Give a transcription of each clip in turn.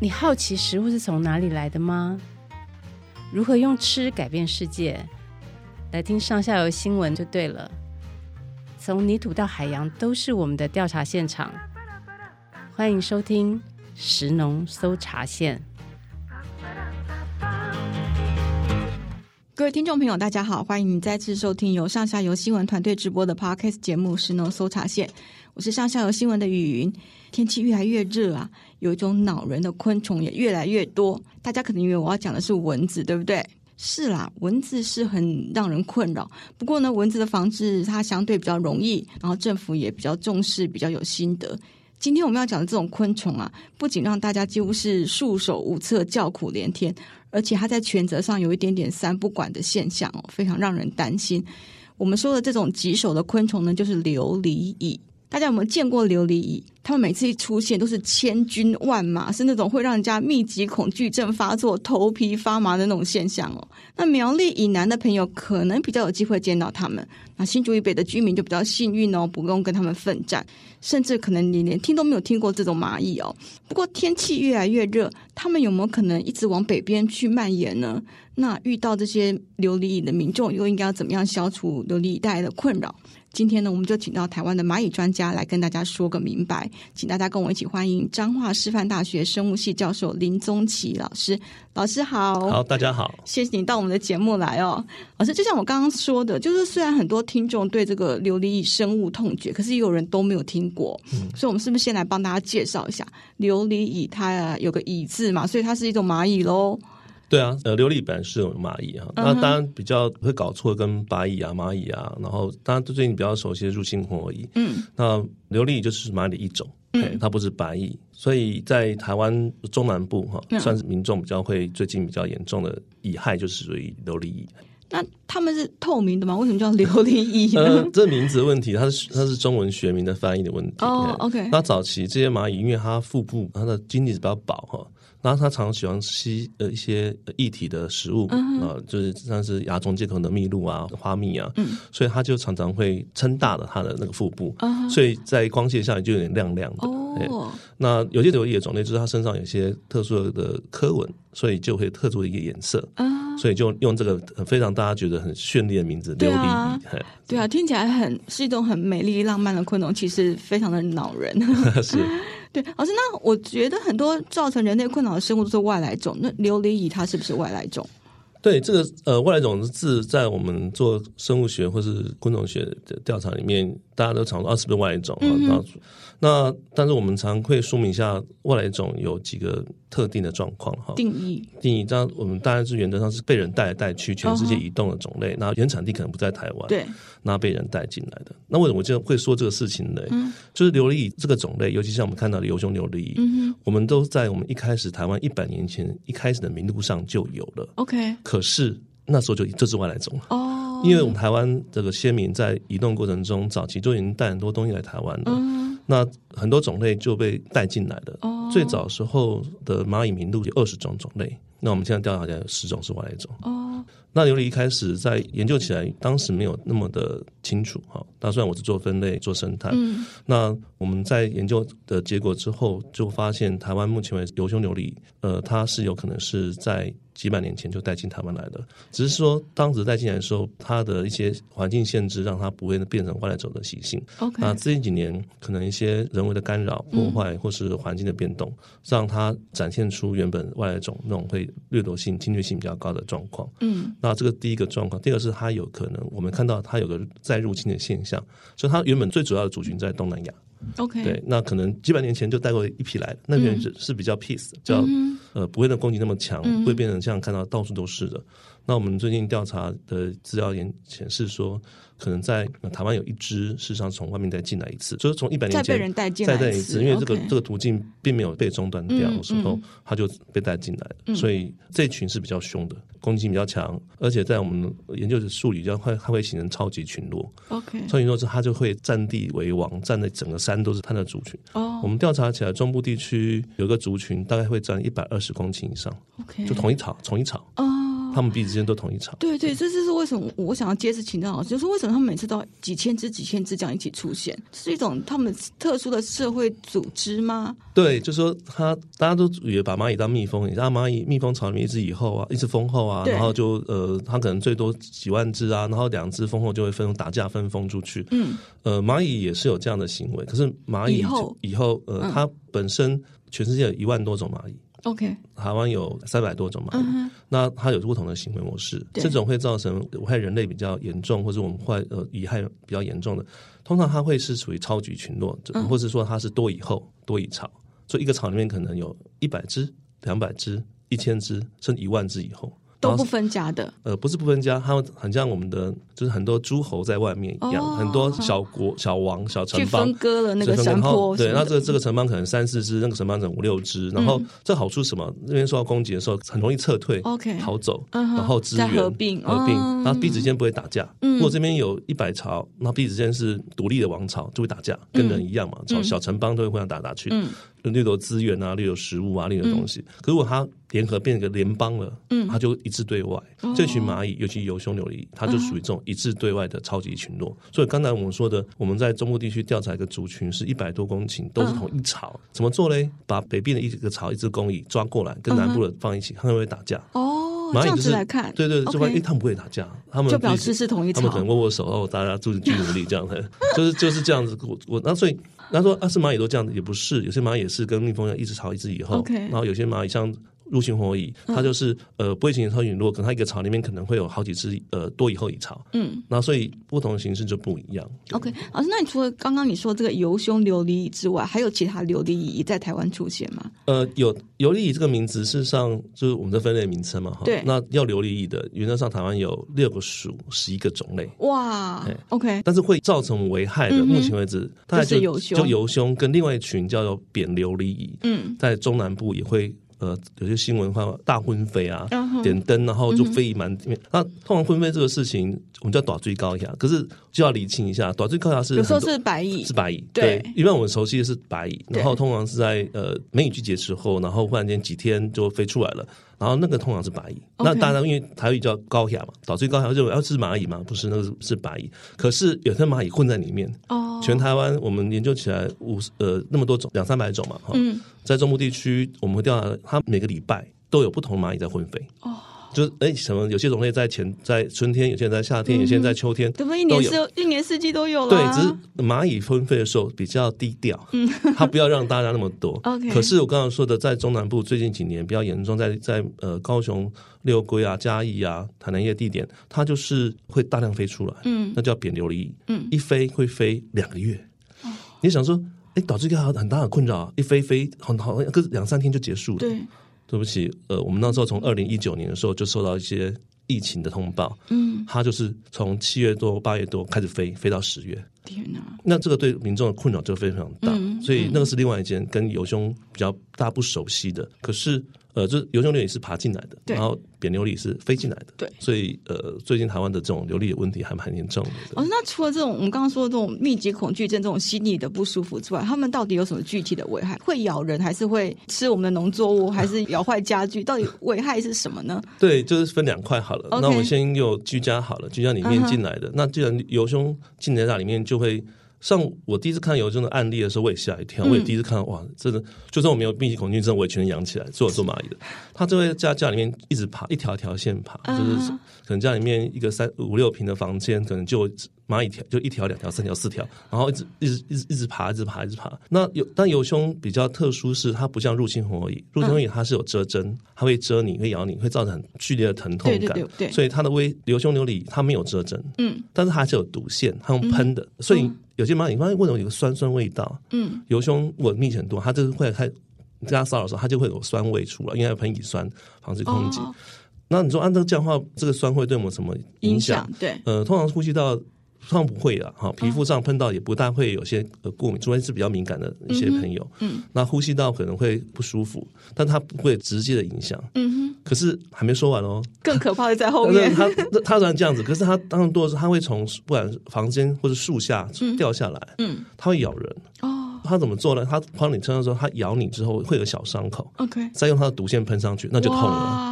你好奇食物是从哪里来的吗？如何用吃改变世界？来听上下游新闻就对了。从泥土到海洋，都是我们的调查现场。欢迎收听食农搜查线。各位听众朋友，大家好，欢迎你再次收听由上下游新闻团队直播的 Podcast 节目《食农搜查线》。我是上下游新闻的雨云。天气越来越热啊，有一种恼人的昆虫也越来越多。大家可能以为我要讲的是蚊子，对不对？是啦，蚊子是很让人困扰。不过呢，蚊子的防治它相对比较容易，然后政府也比较重视，比较有心得。今天我们要讲的这种昆虫啊，不仅让大家几乎是束手无策、叫苦连天，而且它在权责上有一点点三不管的现象哦，非常让人担心。我们说的这种棘手的昆虫呢，就是琉璃蚁。大家有没有见过琉璃蚁？他们每次一出现都是千军万马，是那种会让人家密集恐惧症发作、头皮发麻的那种现象哦。那苗栗以南的朋友可能比较有机会见到他们，那新竹以北的居民就比较幸运哦，不用跟他们奋战，甚至可能你连听都没有听过这种蚂蚁哦。不过天气越来越热，他们有没有可能一直往北边去蔓延呢？那遇到这些琉璃蚁的民众又应该要怎么样消除琉璃蚁带来的困扰？今天呢，我们就请到台湾的蚂蚁专家来跟大家说个明白，请大家跟我一起欢迎彰化师范大学生物系教授林宗奇老师。老师好，好，大家好，谢谢你到我们的节目来哦。老师，就像我刚刚说的，就是虽然很多听众对这个琉璃蚁深恶痛绝，可是也有人都没有听过，嗯，所以我们是不是先来帮大家介绍一下琉璃蚁？它有个蚁字嘛，所以它是一种蚂蚁喽。对啊，呃，琉璃本来是有蚂蚁啊，那当然比较会搞错跟白蚁啊、蚂蚁啊，然后当然最近比较熟悉的入侵红蛾蚁，嗯，那琉璃就是蚂蚁的一种，嗯，它不是白蚁，所以在台湾中南部哈，算是民众比较会最近比较严重的蚁害，就是属于琉璃蚁。那他们是透明的吗？为什么叫琉璃蚁呢？呃，这名字的问题，它是它是中文学名的翻译的问题。哦，OK。那早期这些蚂蚁，因为它腹部它的经济是比较薄哈。然后它常常喜欢吸呃一些液体的食物啊、嗯呃，就是像是蚜虫介孔的蜜露啊、花蜜啊，嗯，所以它就常常会撑大了它的那个腹部，嗯、所以在光线下就有点亮亮的。哦，那有些琉璃蚁的种类就是它身上有些特殊的科纹，所以就会特殊的一个颜色，嗯，所以就用这个非常大家觉得很绚丽的名字琉璃蚁。对啊，对啊，听起来很是一种很美丽浪漫的昆虫，其实非常的恼人。是。对，老师，那我觉得很多造成人类困扰的生物都是外来种，那琉璃蚁它是不是外来种？对，这个呃，外来种的字在我们做生物学或是昆虫学的调查里面，大家都常说啊，是不是外来种啊？嗯那但是我们常会说明一下外来种有几个特定的状况哈。定义定义，这样我们当然是原则上是被人带来带去，全世界移动的种类，然后原产地可能不在台湾，对，那被人带进来的。那为什么我就会说这个事情呢？嗯，就是琉璃蚁这个种类，尤其像我们看到的疣胸琉璃蚁，嗯，我们都在我们一开始台湾一百年前一开始的名录上就有了。OK，可是那时候就这是外来种了哦，因为我们台湾这个先民在移动过程中，早期就已经带很多东西来台湾了。嗯那很多种类就被带进来了。Oh. 最早时候的蚂蚁名录有二十种种类，那我们现在调查起来有十种是外来种。Oh. 那琉璃一开始在研究起来，当时没有那么的清楚哈。那虽然我是做分类、做生态，嗯，那我们在研究的结果之后，就发现台湾目前为止疣胸琉璃，呃，它是有可能是在。几百年前就带进台湾来的，只是说当时带进来的时候，它的一些环境限制让它不会变成外来种的习性。那最近几年可能一些人为的干扰、破坏或是环境的变动，嗯、让它展现出原本外来种那种会掠夺性、侵略性比较高的状况。嗯，那这个第一个状况，第二个是它有可能我们看到它有个再入侵的现象，所以它原本最主要的族群在东南亚。OK，对，那可能几百年前就带过一批来的，那边是是比较 peace，比较、嗯、呃不会的攻击那么强，不会变成像看到到处都是的。那我们最近调查的资料也显示说，可能在台湾有一只，事实上从外面再进来一次，就是从一百年前再被人带进来一次，再一次，因为这个这个途径并没有被中断掉的时候，它就被带进来了。嗯、所以这群是比较凶的，攻击性比较强，而且在我们研究的术语叫会它会形成超级群落。OK，超级群落是它就会占地为王，占的整个山都是它的族群。哦，oh. 我们调查起来，中部地区有个族群大概会占一百二十公顷以上。OK，就同一草，同一草。哦。Oh. 他们彼此之间都同一巢。对对，这就是为什么我想要接着请教老师，就是为什么他们每次都几千只、几千只这样一起出现，是一种他们特殊的社会组织吗？对，就是说他大家都也把蚂蚁当蜜蜂，你知道蚂蚁蜜蜂巢里面一只以后啊，一只蜂后啊，然后就呃，它可能最多几万只啊，然后两只蜂后就会分打架分蜂出去。嗯，呃，蚂蚁也是有这样的行为，可是蚂蚁以后，以后呃，嗯、它本身全世界有一万多种蚂蚁。OK，台湾有三百多种蚂蚁，嗯、那它有不同的行为模式，这种会造成危害人类比较严重，或者我们坏呃遗害比较严重的，通常它会是属于超级群落，或者说它是多蚁后多蚁巢，所以一个巢里面可能有一百只、两百只、一千只，甚至一万只以后。都不分家的，呃，不是不分家，他们很像我们的，就是很多诸侯在外面一样，哦、很多小国、小王、小城邦，去分割了那个山坡，对，那这个这个城邦可能三四只，那个城邦可能五六只，然后这好处是什么？那边受到攻击的时候，很容易撤退，OK，逃走，然后支援合并，合并，然后彼此间不会打架。如果这边有一百朝，那彼此间是独立的王朝，就会打架，跟人一样嘛，小小城邦都会互相打打去。掠夺资源啊，掠夺食物啊，掠夺东西。嗯、可如果它联合变成联邦了，嗯，它就一致对外。哦、这群蚂蚁，尤其有胸琉璃蚁，它就属于这种一致对外的超级群落。嗯、所以刚才我们说的，我们在中部地区调查一个族群是一百多公顷，都是同一巢。嗯、怎么做嘞？把北边的一个巢，一只公蚁抓过来，跟南部的放一起，它会不会打架？哦，蚂蚁就是来看，对对，就发现他们不会打架，他们就表示是同一巢，他们可能握握手，哦，大家注意努力这样的，就是就是这样子。我我那所以。他说：“啊，是蚂蚁都这样子，也不是，有些蚂蚁也是跟蜜蜂一样，一直巢一直以后.然后有些蚂蚁像。”入侵活蚁，它就是呃不会形成超群落，可能它一个巢里面可能会有好几只呃多蚁后蚁巢，嗯，那所以不同的形式就不一样。OK，老师，那你除了刚刚你说这个游胸琉璃蚁之外，还有其他琉璃蚁在台湾出现吗？呃，有琉璃蚁这个名字，事实上就是我们的分类名称嘛，哈。对。那要琉璃蚁的，原则上台湾有六个属，十一个种类。哇。OK。但是会造成危害的，嗯、目前为止，大概就就游胸跟另外一群叫做扁琉璃蚁，嗯，在中南部也会。呃，有些新闻话大婚飞啊，uh. 点灯然后就飞满。Uh. 那通常婚飞这个事情，我们叫短最高下，可是就要理清一下，短最高下是有时候是白蚁，是白蚁。对，对，一般我们熟悉的是白蚁，然后通常是在呃梅雨季节时候，然后忽然间几天就飞出来了。然后那个通常是白蚁那当然因为台语叫高雅嘛，导致高雅认为要是蚂蚁嘛，不是那个是，是白蚁，可是有些蚂蚁混在里面。哦，oh. 全台湾我们研究起来五十呃那么多种两三百种嘛哈，嗯，在中部地区我们会调查，它每个礼拜都有不同蚂蚁在混飞。哦。Oh. 就是哎，什么有些种类在前在春天，有些人在夏天，有些人在秋天，怎么一年四一年四季都有了？对，只是蚂蚁分飞的时候比较低调，嗯，它不要让大家那么多。OK，可是我刚刚说的，在中南部最近几年比较严重，在在呃高雄、六龟啊、嘉义啊、台南一些地点，它就是会大量飞出来，嗯，那叫扁琉璃蚁，嗯，一飞会飞两个月。你想说，哎，导致一个很大的困扰，一飞飞很好，可是两三天就结束了，对。对不起，呃，我们那时候从二零一九年的时候就收到一些疫情的通报，嗯，它就是从七月多八月多开始飞，飞到十月，天哪！那这个对民众的困扰就非常大，嗯，所以那个是另外一件跟游兄比较大家不熟悉的，可是。呃，就是游胸琉璃是爬进来的，然后扁琉璃是飞进来的，对，所以呃，最近台湾的这种流利的问题还蛮严重的。哦，那除了这种我们刚刚说的这种密集恐惧症、这种心理的不舒服之外，他们到底有什么具体的危害？会咬人，还是会吃我们的农作物，还是咬坏家具？到底危害是什么呢？对，就是分两块好了。Okay 那我们先用居家好了，居家里面进来的，uh huh、那既然游胸进来那里面就会。像我第一次看游胸的案例的时候，我也吓一跳。嗯、我也第一次看到，哇，真的，就算我没有密集恐惧症，我也全身痒起来。做做蚂蚁的，他就会在家里面一直爬，一条一条线爬，啊、就是可能家里面一个三五六平的房间，可能就蚂蚁条就一条、两条、三条、四条，然后一直一直一直一直爬，一直爬，一直爬。那有但油胸比较特殊，是它不像入侵活蚁，入侵红蚁它是有蛰针，它会蛰你，会咬你，会造成很剧烈的疼痛感。对对对对，所以它的微游胸琉璃它没有蛰针，嗯，但是它还是有毒腺，它用喷的，嗯、所以。有些蚂蚁，发现为什么有个酸酸味道？嗯，油胸我密集很多，它就是会开，你跟它骚扰的时候，它就会有酸味出来，因为喷乙酸防止空气。哦、那你说按这个这样的话，这个酸会对我们什么影响？对，呃，通常呼吸道。通常不会的哈，皮肤上碰到也不大会有些呃过敏，除非是比较敏感的一些朋友。嗯，嗯，那呼吸道可能会不舒服，但它不会直接的影响。嗯哼。可是还没说完哦，更可怕的在后面。它它虽然这样子，可是它当然多的是它会从不管房间或者树下掉下来。嗯。它会咬人。哦。它怎么做呢？它跑你身上的时候，它咬你之后会有小伤口。OK。再用它的毒腺喷上去，那就痛了。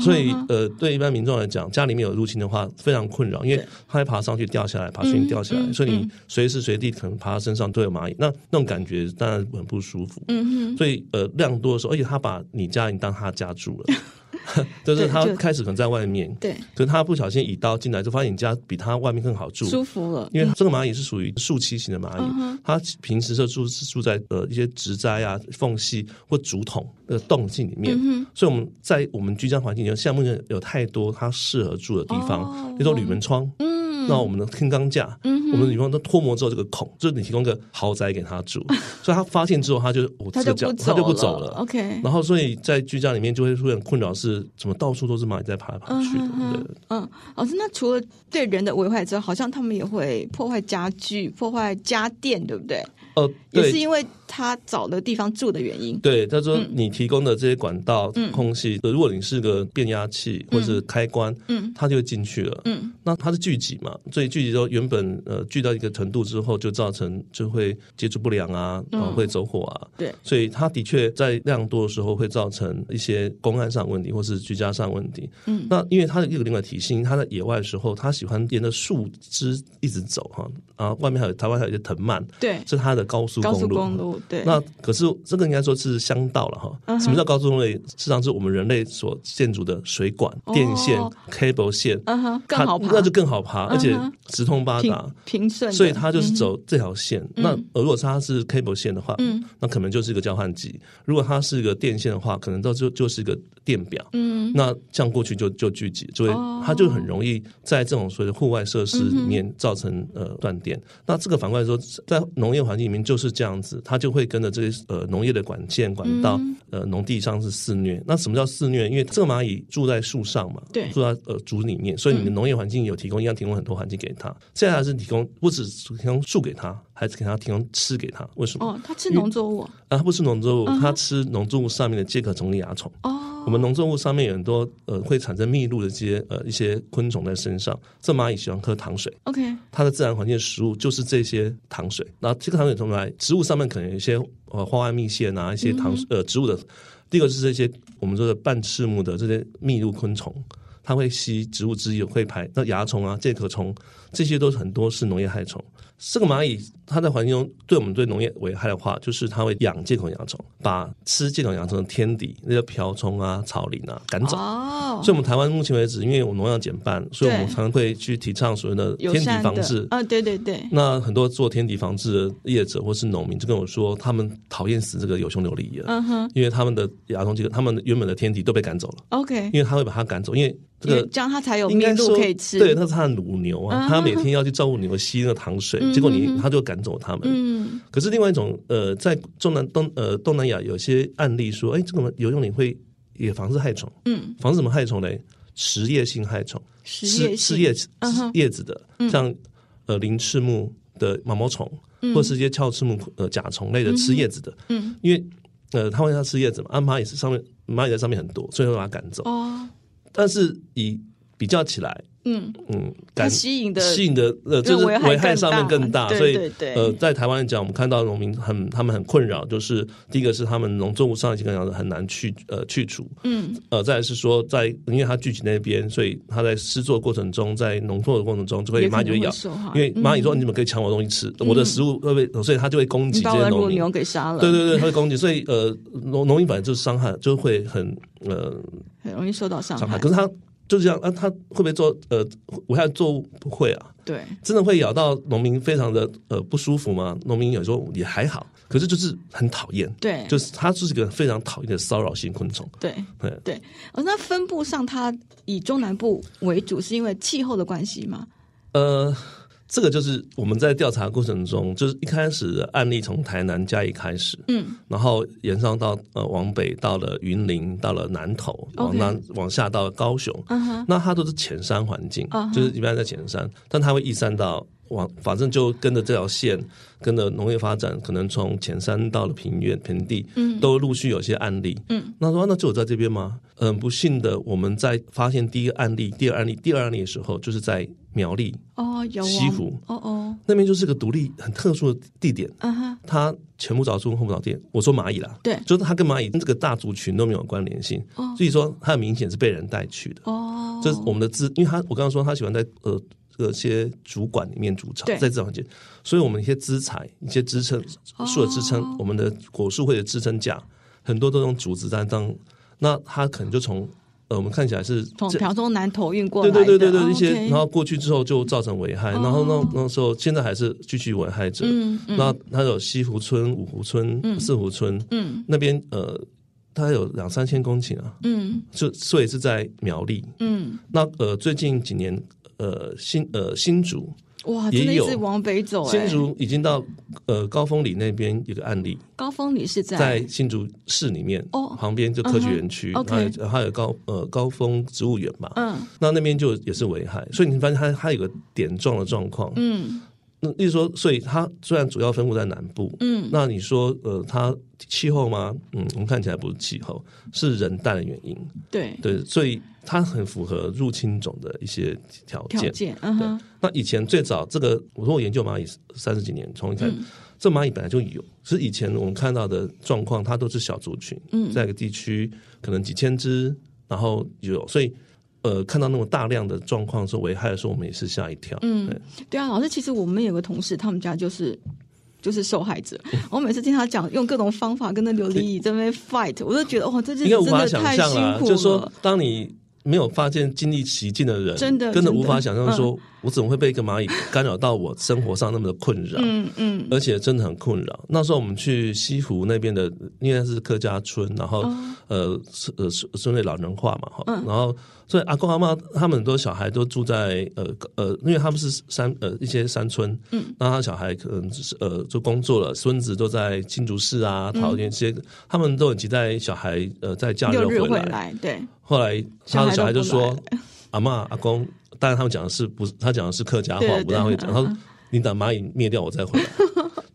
所以呃，对一般民众来讲，家里面有入侵的话，非常困扰，因为它会爬上去掉下来，爬上去掉下来，所以你随时随地可能爬到身上都有蚂蚁，那那种感觉当然很不舒服。嗯，所以呃，量多的时候，而且他把你家人当他家住了。就是他开始可能在外面，对，可是他不小心移刀进来，就发现你家比他外面更好住，舒服了。因为这个蚂蚁是属于树栖型的蚂蚁，它平时是住是住在呃一些植栽啊缝隙或竹筒那个洞隙里面，所以我们在我们居家环境里，像目前有太多它适合住的地方，比如说铝门窗，嗯，那我们的天钢架，嗯，我们的女方都脱模之后这个孔，就是你提供个豪宅给他住，所以他发现之后，他就我这个脚他就不走了，OK，然后所以在居家里面就会出现困扰是。怎么到处都是蚂蚁在爬来爬去的？对，嗯，老师，那除了对人的危害之外，好像他们也会破坏家具、破坏家电，对不对？呃，也是因为他找的地方住的原因。对，他说你提供的这些管道、空隙，如果你是个变压器或者是开关，嗯，它就会进去了。嗯，那它是聚集嘛，所以聚集之后，原本呃聚到一个程度之后，就造成就会接触不良啊，然后会走火啊。对，所以它的确在量多的时候会造成一些公安上问题，或是居家上问题。嗯，那因为它的一个另外体型，它在野外的时候，它喜欢沿着树枝一直走哈，啊，外面还有台湾还有一些藤蔓，对，是它的。高速公路，公路对，那可是这个应该说是乡道了哈。Uh huh. 什么叫高速公路？实际上是我们人类所建筑的水管、oh. 电线、cable 线，嗯哼、uh，huh. 更好爬，那就更好爬，uh. 而且直通八达、平顺。所以它就是走这条线。嗯、那如果它是 cable 线的话，嗯，那可能就是一个交换机；如果它是一个电线的话，可能到就就是一个电表。嗯，那这样过去就就聚集，就会、oh. 它就很容易在这种所谓的户外设施里面造成、嗯、呃断电。那这个反过来说，在农业环境里面就是这样子。它就会跟着这些呃农业的管线管道，呃农地上是肆虐。那什么叫肆虐？因为这个蚂蚁住在树上嘛，对，住在呃竹里面，所以你的农业环境有提供，一样提供很多环境给它。现在还是提供，不止提供树给它，还是给它提供吃给它。为什么？哦，它吃农作物啊？它不吃农作物，它吃农作物上面的介壳虫、蚜虫。哦。我们农作物上面有很多呃会产生蜜露的这些呃一些昆虫在身上，这蚂蚁喜欢喝糖水。OK，它的自然环境的食物就是这些糖水。那这个糖水从来植物上面可能有一些呃花外蜜腺啊，一些糖呃植物的。第二个是这些我们说的半翅目的这些蜜露昆虫，它会吸植物汁液会排。那蚜虫啊、介壳虫这些都是很多是农业害虫。这个蚂蚁，它在环境中对我们对农业危害的话，就是它会养介壳蚜虫，把吃介壳蚜虫的天敌那些瓢虫啊、草蛉啊赶走。哦，所以我们台湾目前为止，因为我农药减半，所以我们常常会去提倡所谓的天敌防治。啊，对对对。那很多做天敌防治的业者或是农民就跟我说，他们讨厌死这个有胸琉璃了。嗯哼，因为他们的蚜虫这个，他们原本的天敌都被赶走了。OK，因为他会把它赶走，因为。这个这样它才有蜜露可以吃。对，那是它的乳牛啊，它每天要去照顾牛，吸那个糖水，结果你它就赶走他们。嗯。可是另外一种呃，在中南东呃东南亚有些案例说，哎，这个游泳，你会也防治害虫。嗯。防治什么害虫嘞？食叶性害虫，吃吃叶叶子的，像呃鳞翅目的毛毛虫，或是一些鞘翅目呃甲虫类的吃叶子的。嗯。因为呃，它会要吃叶子嘛，啊蚂蚁是上面蚂蚁在上面很多，所以会把它赶走。哦。但是以比较起来，嗯。嗯，它吸引的吸引的呃，就是危害上面更大，所以呃，在台湾来讲，我们看到农民很他们很困扰，就是第一个是他们农作物上一些个样很难去呃去除，嗯。呃，再来是说在因为它聚集那边，所以它在施作过程中，在农作的过程中就会蚂蚁就会咬，因为蚂蚁说你怎么可以抢我东西吃，我的食物会被，所以它就会攻击这些农民，给杀了，对对对，它会攻击，所以呃农农民本来就是伤害就会很呃很容易受到伤害，可是它。就是这样啊，它会不会做呃危害作物？不会啊，对，真的会咬到农民非常的呃不舒服吗？农民有时候也还好，可是就是很讨厌，对，就是它就是一个非常讨厌的骚扰性昆虫，对，对对。哦，那分布上它以中南部为主，是因为气候的关系吗？呃。这个就是我们在调查过程中，就是一开始的案例从台南嘉义开始，嗯，然后延上到呃往北到了云林，到了南投，往南.往下到了高雄，uh，huh. 那它都是浅山环境，uh huh. 就是一般在浅山，但它会移散到往反正就跟着这条线，跟着农业发展，可能从前山到了平原平地，嗯，都陆续有些案例，嗯，那说那就有在这边吗？嗯，不幸的，我们在发现第一个案例、第二案例、第二案例的时候，就是在苗栗哦，有西湖。哦哦，那边就是个独立很特殊的地点，嗯哼，它前不着村后不着店。我说蚂蚁啦，对，就是它跟蚂蚁跟这个大族群都没有关联性，哦，所以说它很明显是被人带去的。哦。这是我们的资，因为他我刚刚说他喜欢在呃。这些主管里面筑巢，在这环境，所以我们一些资材、一些支撑树的支撑，我们的果树会的支撑架，很多都用竹子在当。那它可能就从呃，我们看起来是从条中南投运过来，对对对对对，一些然后过去之后就造成危害，然后那那时候现在还是继续危害着。那它有西湖村、五湖村、四湖村，嗯，那边呃，它有两三千公顷啊，嗯，就所以是在苗栗，嗯，那呃，最近几年。呃，新呃新竹哇，真的一直往北走。新竹已经到呃高峰里那边有个案例。高峰里是在在新竹市里面哦，旁边就科学园区，还有还有高呃高峰植物园嘛。嗯，那那边就也是危害，所以你发现它它有个点状的状况。嗯。那例如说，所以它虽然主要分布在南部，嗯，那你说，呃，它气候吗？嗯，我们看起来不是气候，是人带的原因。对对，所以它很符合入侵种的一些条件。条件，嗯哼。那以前最早这个，我说我研究蚂蚁三十几年，从一开始，嗯、这蚂蚁本来就有，是以前我们看到的状况，它都是小族群，嗯，在一个地区可能几千只，然后有，所以。呃，看到那么大量的状况是危害的时候，我们也是吓一跳。嗯，对，啊，老师，其实我们有个同事，他们家就是就是受害者。嗯、我每次听他讲用各种方法跟那琉璃蚁在那边 fight，我都觉得哇，这真的太辛苦了。就是说，当你没有发现经历奇境的人，真的真的无法想象说。嗯我怎么会被一个蚂蚁干扰到我生活上那么的困扰？嗯嗯，而且真的很困扰。那时候我们去西湖那边的，应该是客家村，然后、哦、呃呃村内老人化嘛哈，嗯、然后所以阿公阿妈他们很多小孩都住在呃呃，因为他们是山呃一些山村，嗯，那他小孩可能是呃就工作了，孙子都在新竹市啊，桃园这些，嗯、他们都很期待小孩呃在假日回来，回来对。后来他的小孩就说：“阿妈阿公。”当然，他们讲的是不是？他讲的是客家话，我不大会讲。他说：“你等蚂蚁灭掉，我再回来。”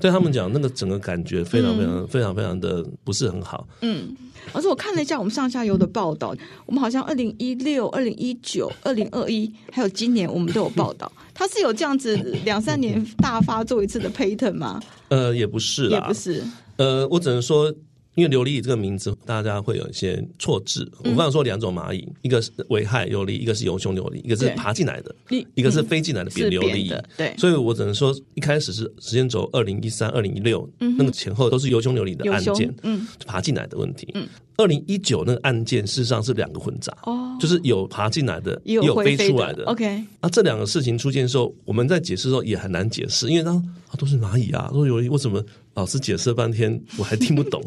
对他们讲，那个整个感觉非常非常非常非常的不是很好。嗯，而且我看了一下我们上下游的报道，我们好像二零一六、二零一九、二零二一，还有今年，我们都有报道。它是有这样子两三年大发作一次的 pattern 吗？呃，也不是啦，也不是。呃，我只能说。因为琉璃蚁这个名字，大家会有一些错字。我刚刚说两种蚂蚁，一个是危害琉璃，一个是游胸琉璃，一个是爬进来的，一个是飞进来的扁琉璃。对，所以我只能说，一开始是时间轴二零一三、二零一六，那个前后都是游胸琉璃的案件，嗯，爬进来的问题。嗯，二零一九那个案件事实上是两个混杂，哦，就是有爬进来的，也有飞出来的。OK，那这两个事情出现的时候，我们在解释的时候也很难解释，因为它啊都是蚂蚁啊，都是琉璃，为什么老师解释了半天我还听不懂？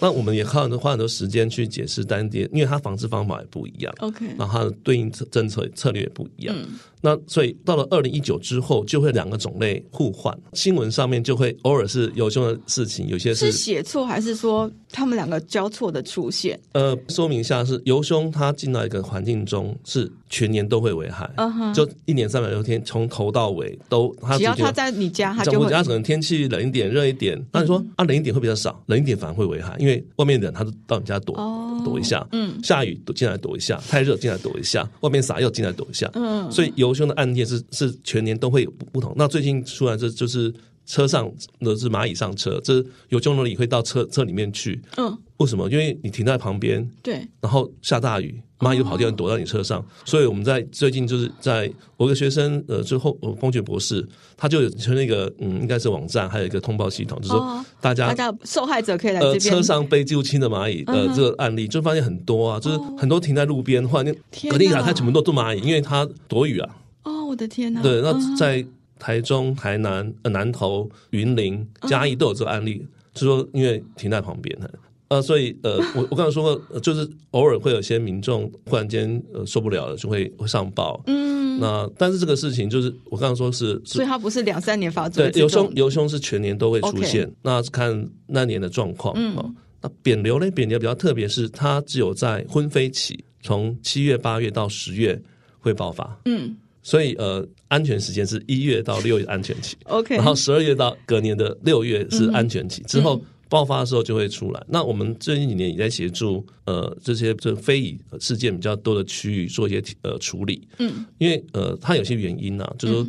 那我们也花很多花很多时间去解释单点，因为它防治方法也不一样。OK，然后它的对应策政策策略也不一样。嗯那所以到了二零一九之后，就会两个种类互换，新闻上面就会偶尔是游胸的事情，有些是写错，还是说他们两个交错的出现？呃，说明一下是游胸，它进到一个环境中是全年都会危害，就一年三百六十天，从头到尾都，他只要他在你家，他就会。家可能天气冷一点、热一点，那你说啊，冷一点会比较少，冷一点反而会危害，因为外面的人他都到你家躲躲一下，嗯，下雨躲进来躲一下，太热进来躲一下，外面洒又进来躲一下，嗯，所以游胸的案件是是全年都会有不不同。那最近出来这就是车上的是蚂蚁上车，这游胸的蚁会到车车里面去。嗯，为什么？因为你停在旁边，对，然后下大雨，蚂蚁就跑掉，躲到你车上。所以我们在最近就是在我一个学生呃，之后风雪博士，他就有成那个嗯，应该是网站，还有一个通报系统，就是说大家大家受害者可以来这边。车上被入侵的蚂蚁的这个案例，就发现很多啊，就是很多停在路边，或者隔天一打开，全部都都蚂蚁，因为它躲雨啊。哦我的天呐！对，那在台中、台南、呃南投、云林、嘉义都有这个案例，就说因为停在旁边，呃，所以呃，我我刚才说过，就是偶尔会有些民众忽然间呃受不了了，就会会上报。嗯，那但是这个事情就是我刚刚说是，所以它不是两三年发作，对，游胸游胸是全年都会出现那看那年的状况。嗯，那扁瘤呢？扁瘤比较特别，是它只有在婚飞期，从七月八月到十月会爆发。嗯。所以呃，安全时间是一月到六月安全期，OK，然后十二月到隔年的六月是安全期，嗯、之后爆发的时候就会出来。嗯、那我们最近几年也在协助呃这些这非遗事件比较多的区域做一些呃处理，嗯，因为呃它有些原因呢、啊，就是说、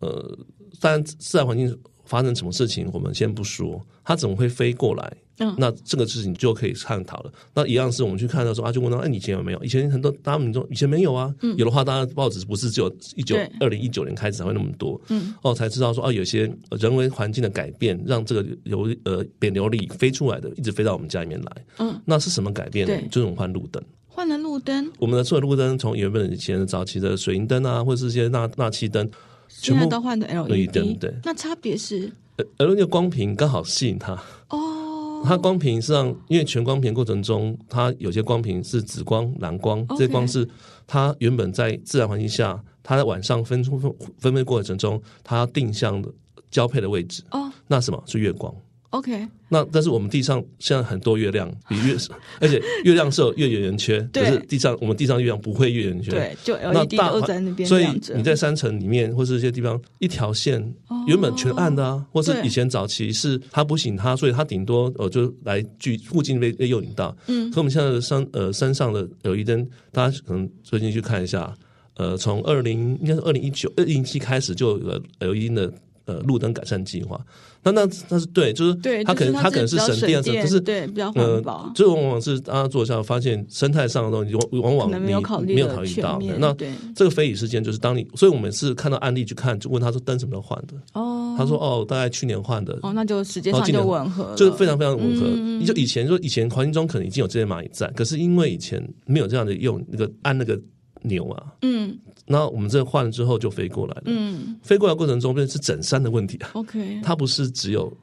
嗯、呃，当然自然环境发生什么事情我们先不说，它怎么会飞过来？嗯，那这个事情就可以探讨了。那一样是我们去看的时候，啊，就问到，哎，你以前有没有？以前很多大家民众以前没有啊。嗯，有的话，当然报纸不是只有一九二零一九年开始才会那么多。嗯，哦，才知道说，哦，有些人为环境的改变，让这个流呃扁流鲤飞出来的，一直飞到我们家里面来。嗯，那是什么改变呢？就是我们换路灯，换了路灯。我们的所有路灯，从原本以前的早期的水银灯啊，或者是一些纳纳气灯，全部都换的 LED 灯。对，那差别是，LED 光屏刚好吸引它。哦。它光频实际上，因为全光屏过程中，它有些光屏是紫光、蓝光，这些光是它原本在自然环境下，它在晚上分分分配过程中，它定向的交配的位置。哦，那什么？是月光？OK，那但是我们地上现在很多月亮，比月，而且月亮是有月圆圆缺，可是地上我们地上月亮不会月圆缺，对，就 LED 都在那边。所以你在山城里面或是一些地方，一条线原本全暗的啊，或是以前早期是它不醒它，所以它顶多呃就来距附近被被诱引到。嗯，可我们现在的山呃山上的有一灯，大家可能最近去看一下，呃，从二零应该是二零一九二零一七开始就有了 LED 的呃路灯改善计划。那那那是对，就是它可能它可能是省电，可是对比较环保。这往往是大家做下发现生态上的东西，往往你没有考虑到。那这个非遗事件就是当你，所以我们是看到案例去看，就问他说灯什么时候换的？哦，他说哦，大概去年换的。哦，那就时间上就吻合，就是非常非常吻合。就以前说以前环境中可能已经有这些蚂蚁在，可是因为以前没有这样的用那个按那个钮啊，嗯。那我们这换了之后就飞过来了，嗯，飞过来过程中变成是整山的问题啊。OK，它不是只有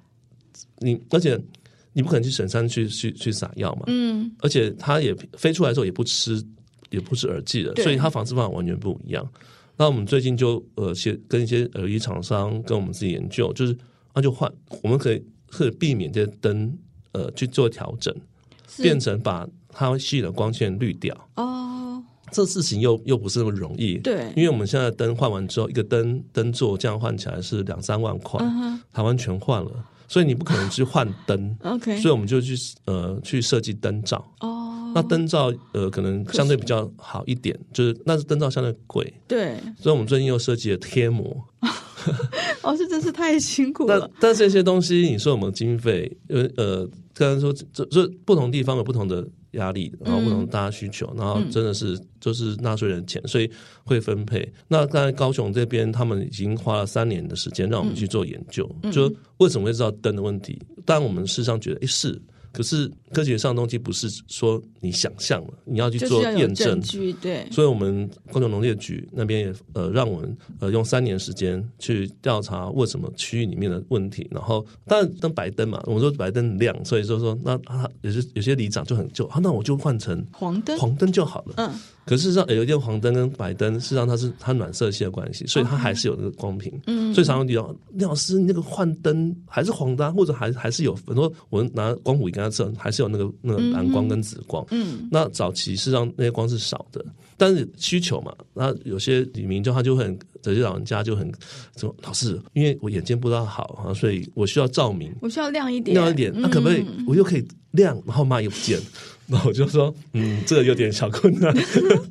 你，而且你不可能去整山去去去撒药嘛，嗯，而且它也飞出来之后也不吃也不吃耳剂的，所以它防治方法完全不一样。那我们最近就呃，先跟一些耳机厂商跟我们自己研究，就是那就换，我们可以可以避免这些灯呃去做调整，变成把它吸引的光线滤掉。哦。这事情又又不是那么容易，对，因为我们现在灯换完之后，一个灯灯座这样换起来是两三万块，台湾全换了，所以你不可能去换灯，OK，所以我们就去呃去设计灯罩，哦，那灯罩呃可能相对比较好一点，就是那是灯罩相对贵，对，所以我们最近又设计了贴膜，哦，这真是太辛苦了。但但这些东西，你说我们经费，呃呃，刚才说这这不同地方有不同的。压力，然后不同大家需求，嗯、然后真的是就是纳税人钱，所以会分配。那刚才高雄这边，他们已经花了三年的时间让我们去做研究，嗯、就为什么会知道灯的问题？当然我们事实上觉得，哎是。可是科学上的东西不是说你想象了，你要去做验证。对，所以我们高雄农业局那边也呃让我们呃用三年时间去调查为什么区域里面的问题，然后当然灯白灯嘛，我们说白灯很亮，所以说说那啊有些有些里长就很就啊，那我就换成黄灯黄灯就好了。嗯。可是上，有一点黄灯跟白灯，事实上它是它暖色系的关系，所以它还是有那个光屏。嗯，所以常常提到廖老师，你那个换灯还是黄灯，或者还还是有很多我们拿光谱还是有那个那个蓝光跟紫光。嗯，那早期事实上那些光是少的，但是需求嘛，那有些李明就他就会很，这些老人家就很说老师，因为我眼睛不大好啊，所以我需要照明，我需要亮一点，亮一点，那可不可以？我又可以亮，然后妈又不见。那我就说，嗯，这个有点小困难。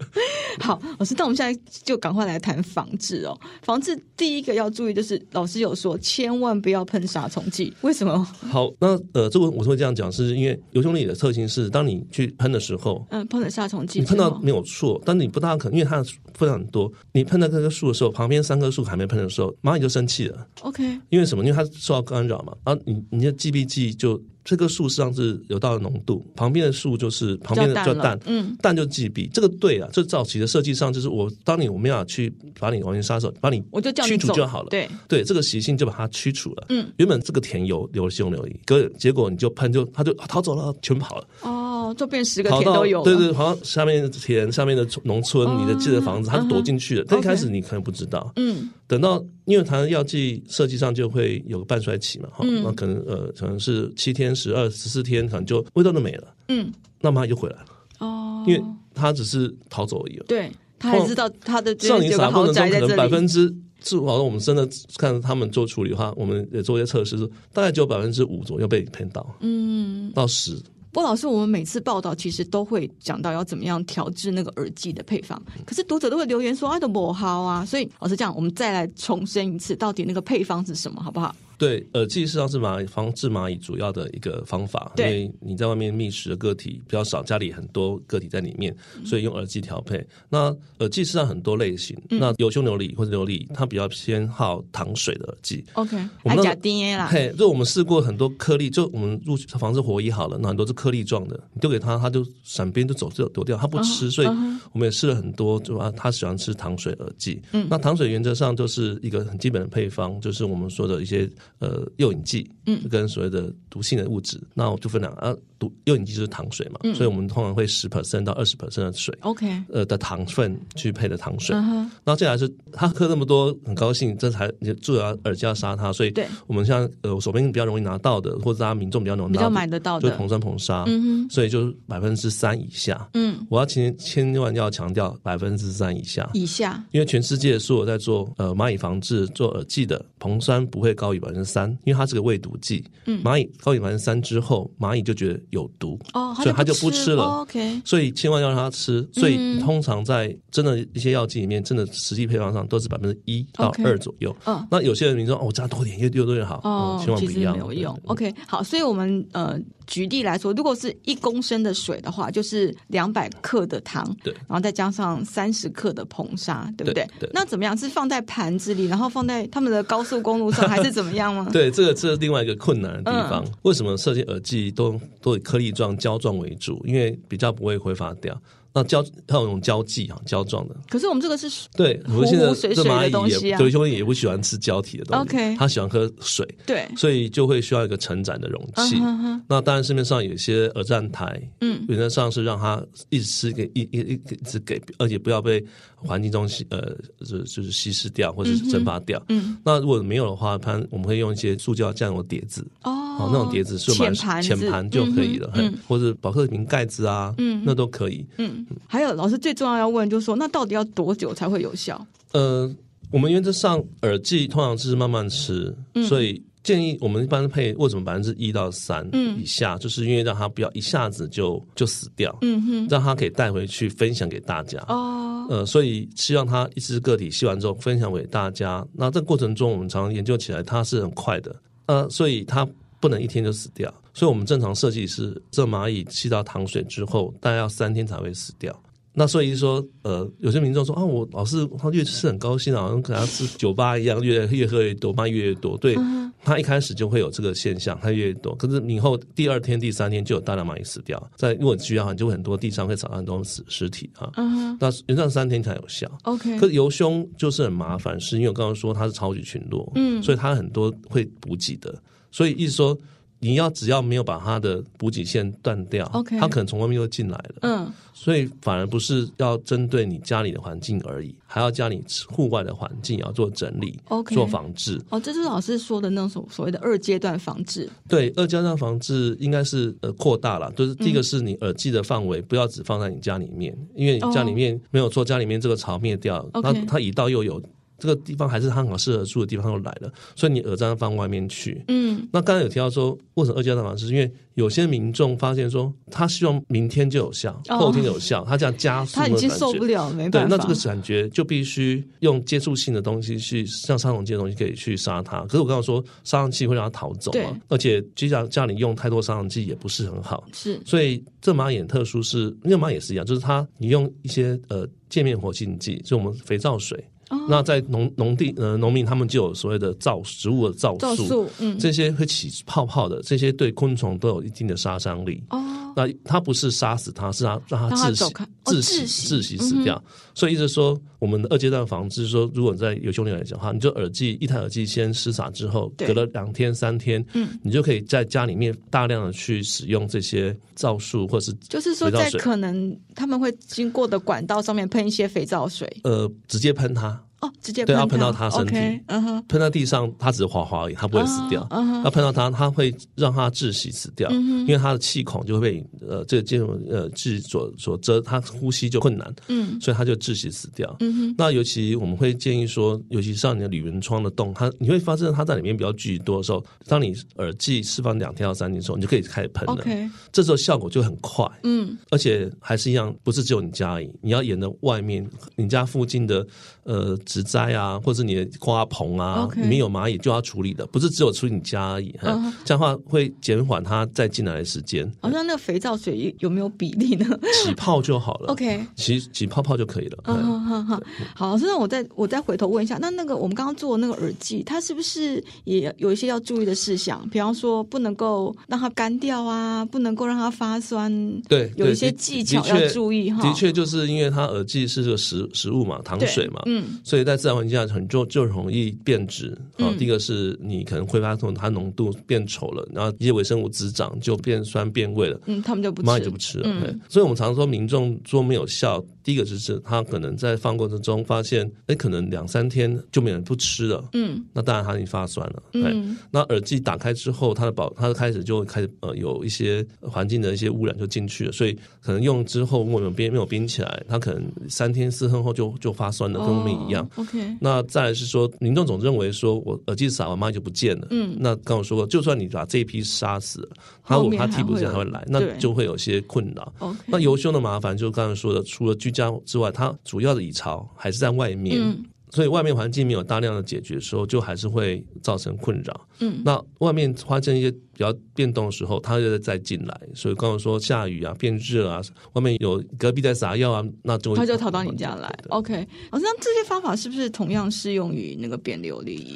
好，老师，那我们现在就赶快来谈防治哦。防治第一个要注意就是，老师有说，千万不要喷杀虫剂。为什么？好，那呃，这个我会这样讲，是因为油兄弟的特性是，当你去喷的时候，嗯，喷了杀虫剂，你喷到没有错，但你不大可能，因为它非常多。你喷到这棵树的时候，旁边三棵树还没喷的时候，蚂蚁就生气了。OK，因为什么？因为它受到干扰嘛。啊，你你的 GBG 就。这棵树实际上是有到的浓度，旁边的树就是旁边的叫氮，嗯，氮就 GB，这个对啊，这早期的设计上就是我当你我们要去把你完全杀手，把你我就驱除就好了，对。对，这个习性就把它驱除了，嗯，原本这个田有了稀有硫离，可结果你就喷就它就逃走了，全跑了，哦，就变十个田都有，对对，好像下面的田下面的农村，你的自己的房子，它就躲进去了，但一开始你可能不知道，嗯，等到因为它的药剂设计上就会有个半衰期嘛，哈，那可能呃可能是七天。十二十四天可能就味道都没了，嗯，那么它就回来了哦，因为它只是逃走而已。对，他还知道他的少年傻过程中可能百分之。是，好像我们真的看他们做处理的话，我们也做一些测试，大概只有百分之五左右被骗到，嗯，到十。不过老师，我们每次报道其实都会讲到要怎么样调制那个耳机的配方，可是读者都会留言说，哎，都不好啊。所以老师这样，我们再来重申一次，到底那个配方是什么，好不好？对，耳剂实际上是蚂蚁防治蚂蚁主要的一个方法，因为你在外面觅食的个体比较少，家里很多个体在里面，所以用耳剂调配。那耳剂实际上很多类型，嗯、那有胸牛李或者牛李，它比较偏好糖水的耳剂。OK，我们加 DNA 啦。嘿，就我们试过很多颗粒，就我们入防治活蚁好了，那很多是颗粒状的，你丢给他，他就闪边就走就丢掉，它不吃。Uh. 所以我们也试了很多，就啊，它喜欢吃糖水耳剂。嗯，那糖水原则上就是一个很基本的配方，就是我们说的一些呃诱引剂。嗯，跟所谓的毒性的物质，那我就分两个啊，毒诱引剂就是糖水嘛，嗯，所以我们通常会十 percent 到二十 percent 的水，OK，呃的糖分去配的糖水。然后接下来是他喝那么多，很高兴，这才你注意要耳机要杀他，所以对。我们像呃我手边比较容易拿到的，或者大家民众比较容易拿到，比较买得到的，就是硼酸硼砂，嗯，所以就是百分之三以下，嗯，我要千千万要强调百分之三以下以下，因为全世界所有在做呃蚂蚁防治做耳剂的硼酸不会高于百分之三，因为它是个胃毒剂，嗯，蚂蚁高分之三之后，蚂蚁就觉得有毒，哦，所以它就不吃了，哦，OK，所以千万要让它吃，所以通常在真的一些药剂里面，真的实际配方上都是百分之一到二左右，嗯，哦，那有些人你说哦，我加多点越越多越好，哦，嗯，千万不一样，没有用，OK，好，所以我们呃。举例来说，如果是一公升的水的话，就是两百克的糖，对，然后再加上三十克的硼砂，对不对？对，对。那怎么样？是放在盘子里，然后放在他们的高速公路上，还是怎么样吗？对，这个这是另外一个困难的地方。嗯、为什么设计耳机都都以颗粒状、胶状为主？因为比较不会挥发掉。那胶它有种胶剂啊，胶状的。可是我们这个是对，我们现在这蚂蚁也，有些也不喜欢吃胶体的东西。它喜欢喝水。对，所以就会需要一个承载的容器。Uh-huh. 那当然市面上有些耳站台，嗯，原则上是让它一直吃给一一一直给，而且不要被环境中稀呃，就就是稀释掉或者是蒸发掉。嗯，那如果没有的话，它我们会用一些塑胶酱油碟子。哦。哦，那种碟子是蛮浅盘就可以了，嗯，或者宝特瓶盖子啊，嗯，那都可以。嗯，还有老师最重要要问就是说，那到底要多久才会有效？呃，我们原则上耳剂通常是慢慢吃，嗯，所以建议我们一般配为什么百分之一到三以下，嗯，就是因为让它不要一下子就就死掉，嗯哼，让它可以带回去分享给大家。哦，呃，所以希望它一只个体吸完之后分享给大家。那这个过程中，我们常常研究起来，它是很快的。呃，所以它。不能一天就死掉，所以我们正常设计是，这蚂蚁吸到糖水之后，大概要三天才会死掉。那所以说，呃，有些民众说啊，我老是他越吃很高兴，好像可能是酒吧一样，越越喝越多，卖越越多。对，他一开始就会有这个现象，他越越多。可是你以后第二天、第三天就有大量蚂蚁死掉，在如果需要，你就会很多地上会找到很多死尸体啊。那原上三天才有效。OK，可是油胸就是很麻烦，是因为我刚刚说它是超级群落，嗯，所以它很多会补给的。所以意思说，你要只要没有把它的补给线断掉，OK，它可能从外面又进来了。嗯，所以反而不是要针对你家里的环境而已，还要家里户外的环境要做整理，OK，做防治。哦，这就是老师说的那种所所谓的二阶段防治。对，二阶段防治应该是呃扩大了，就是第一个是你耳机的范围不要只放在你家里面，嗯、因为你家里面没有做家里面这个巢灭掉，那、哦、它一到又有。这个地方还是他很好适合住的地方，它都来了，所以你耳罩放外面去。嗯，那刚才有提到说，为什么二阶段防治？是因为有些民众发现说，他希望明天就有效，哦、后天就有效，他这样加速，他已经受不了，没办法。对，那这个感觉就必须用接触性的东西去，像杀虫剂的东西可以去杀它。可是我刚刚说，杀虫剂会让它逃走嘛，而且就像家里用太多杀虫剂也不是很好。是，所以这蚂蚁很特殊是，因为蚂蚁也是一样，就是它你用一些呃界面活性剂，就我们肥皂水。那在农农地呃农民他们就有所谓的皂植物的皂素，嗯，这些会起泡泡的，这些对昆虫都有一定的杀伤力。哦，那它不是杀死它，是让让它窒息、窒息、窒息死掉。所以一直说，我们的二阶段防治说，如果你在有兄弟来讲的话，你就耳机一台耳机先施洒之后，隔了两天三天，嗯，你就可以在家里面大量的去使用这些皂素，或是就是说在可能他们会经过的管道上面喷一些肥皂水，呃，直接喷它。哦，直接对，要喷到他身体，嗯哼，喷到地上，它只是滑滑而已，它不会死掉。嗯哼，要喷到它，它会让它窒息死掉，因为它的气孔就会被呃这个金属呃窒所所遮，它呼吸就困难。嗯，所以它就窒息死掉。嗯哼，那尤其我们会建议说，尤其像你的铝门窗的洞，它你会发现它在里面比较聚集多的时候，当你耳机释放两天到三天的时候，你就可以开始喷了。这时候效果就很快。嗯，而且还是一样，不是只有你家而已，你要沿着外面你家附近的呃。植栽啊，或者是你的花棚啊，okay. 里面有蚂蚁就要处理的，不是只有处理你家而已。Uh. 这样的话会减缓它再进来的时间。好、uh、像那个肥皂水有没有比例呢？起泡就好了。OK，起起泡泡就可以了。Uh -huh. Uh -huh. 好，所以我再我再回头问一下，那那个我们刚刚做的那个耳剂，它是不是也有一些要注意的事项？比方说，不能够让它干掉啊，不能够让它发酸。对，有一些技巧要注意哈。的确，就是因为它耳剂是这个食食物嘛，糖水嘛，嗯，所以在自然环境下很。就就容易变质啊。第一个是你可能挥发出它浓度变稠了，然后一些微生物滋长就变酸变味了。嗯，他们就不蚂蚁就不吃了。嗯，所以我们常常说民众说没有效，第一个就是他可能在放过程中发现，哎，可能两三天就没人不吃了。嗯，那当然他已经发酸了。嗯，那耳机打开之后，它的保它的开始就会开始呃有一些环境的一些污染就进去了，所以可能用之后如果没有冰没有冰起来，它可能三天四天后就就发酸了，跟我们一样。OK，那。再来是说，民众总认为说我耳机撒完蚂蚁就不见了。嗯，那刚我说过，就算你把这一批杀死了，它如果它替补这样它会来，那就会有些困扰。那油修的麻烦，就刚才说的，除了居家之外，它主要的蚁巢还是在外面。嗯所以外面环境没有大量的解决的时候，就还是会造成困扰。嗯，那外面发生一些比较变动的时候，它又再进来。所以刚刚说下雨啊、变热啊，外面有隔壁在撒药啊，那就它就逃到你家来。OK，好像这些方法是不是同样适用于那个扁琉璃？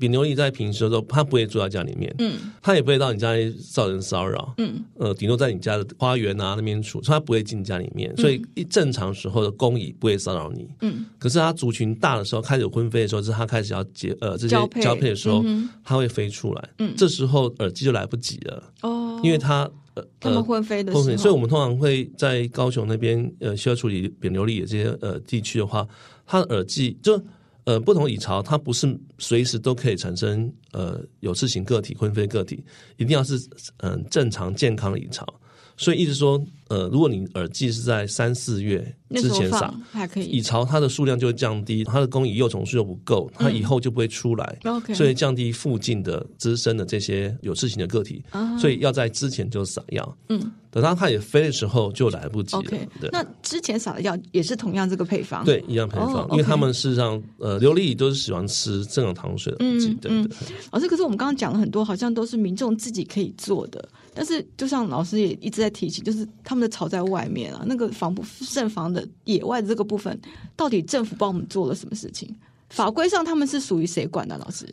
扁琉璃在平时的时候，它不会住在家里面，嗯，它也不会到你家里造成骚扰，嗯，呃，顶多在你家的花园啊那边处，所以它不会进家里面，所以一正常时候的工蚁不会骚扰你，嗯，可是它族群大的时候，开始有婚飞的时候，是它开始要结呃这些交配的时候，它会飞出来，嗯，这时候耳机就来不及了，哦，因为它呃它们婚飞的时候，所以我们通常会在高雄那边呃需要处理扁琉璃的这些呃地区的话，它的耳机就。呃，不同蚁巢它不是随时都可以产生呃有翅型个体、婚飞个体，一定要是嗯、正常健康的蚁巢。所以意思说，呃，如果你耳剂是在三四月之前撒，还可以，蚁巢它的数量就会降低，它的工蚁幼虫数又不够，它以后就不会出来。嗯、所以降低附近的滋生的这些有翅型的个体。嗯、所以要在之前就撒药。嗯。等到它也飞的时候就来不及了。Okay, 对，那之前撒的药也是同样这个配方。对，一样配方，哦、因为他们事实上，呃，琉璃蚁都是喜欢吃正常糖水的。嗯对，对，对。老师，可是我们刚刚讲了很多，好像都是民众自己可以做的。但是，就像老师也一直在提醒，就是他们的巢在外面啊，那个防不胜防的野外的这个部分，到底政府帮我们做了什么事情？法规上他们是属于谁管的？老师，